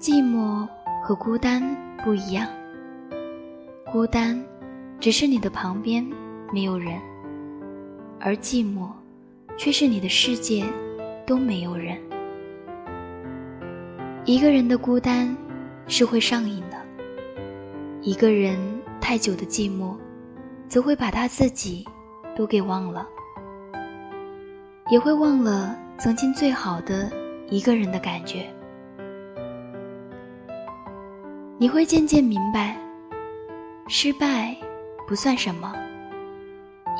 寂寞和孤单不一样，孤单只是你的旁边没有人，而寂寞却是你的世界都没有人。一个人的孤单是会上瘾的，一个人太久的寂寞，则会把他自己都给忘了，也会忘了曾经最好的一个人的感觉。你会渐渐明白，失败不算什么，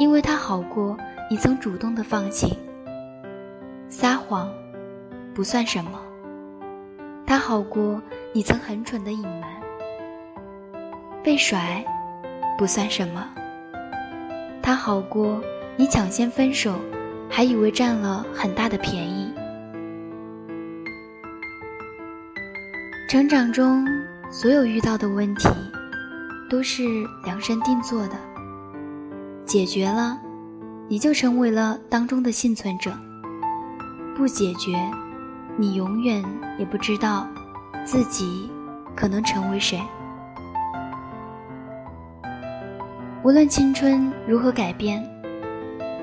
因为它好过你曾主动的放弃；撒谎不算什么，它好过你曾很蠢的隐瞒；被甩不算什么，它好过你抢先分手，还以为占了很大的便宜。成长中。所有遇到的问题，都是量身定做的。解决了，你就成为了当中的幸存者；不解决，你永远也不知道自己可能成为谁。无论青春如何改变，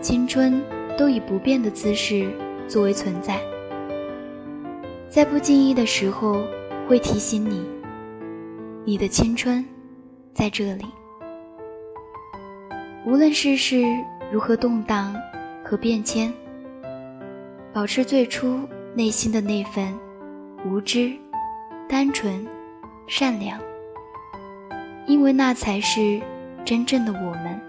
青春都以不变的姿势作为存在，在不经意的时候会提醒你。你的青春，在这里。无论世事如何动荡和变迁，保持最初内心的那份无知、单纯、善良，因为那才是真正的我们。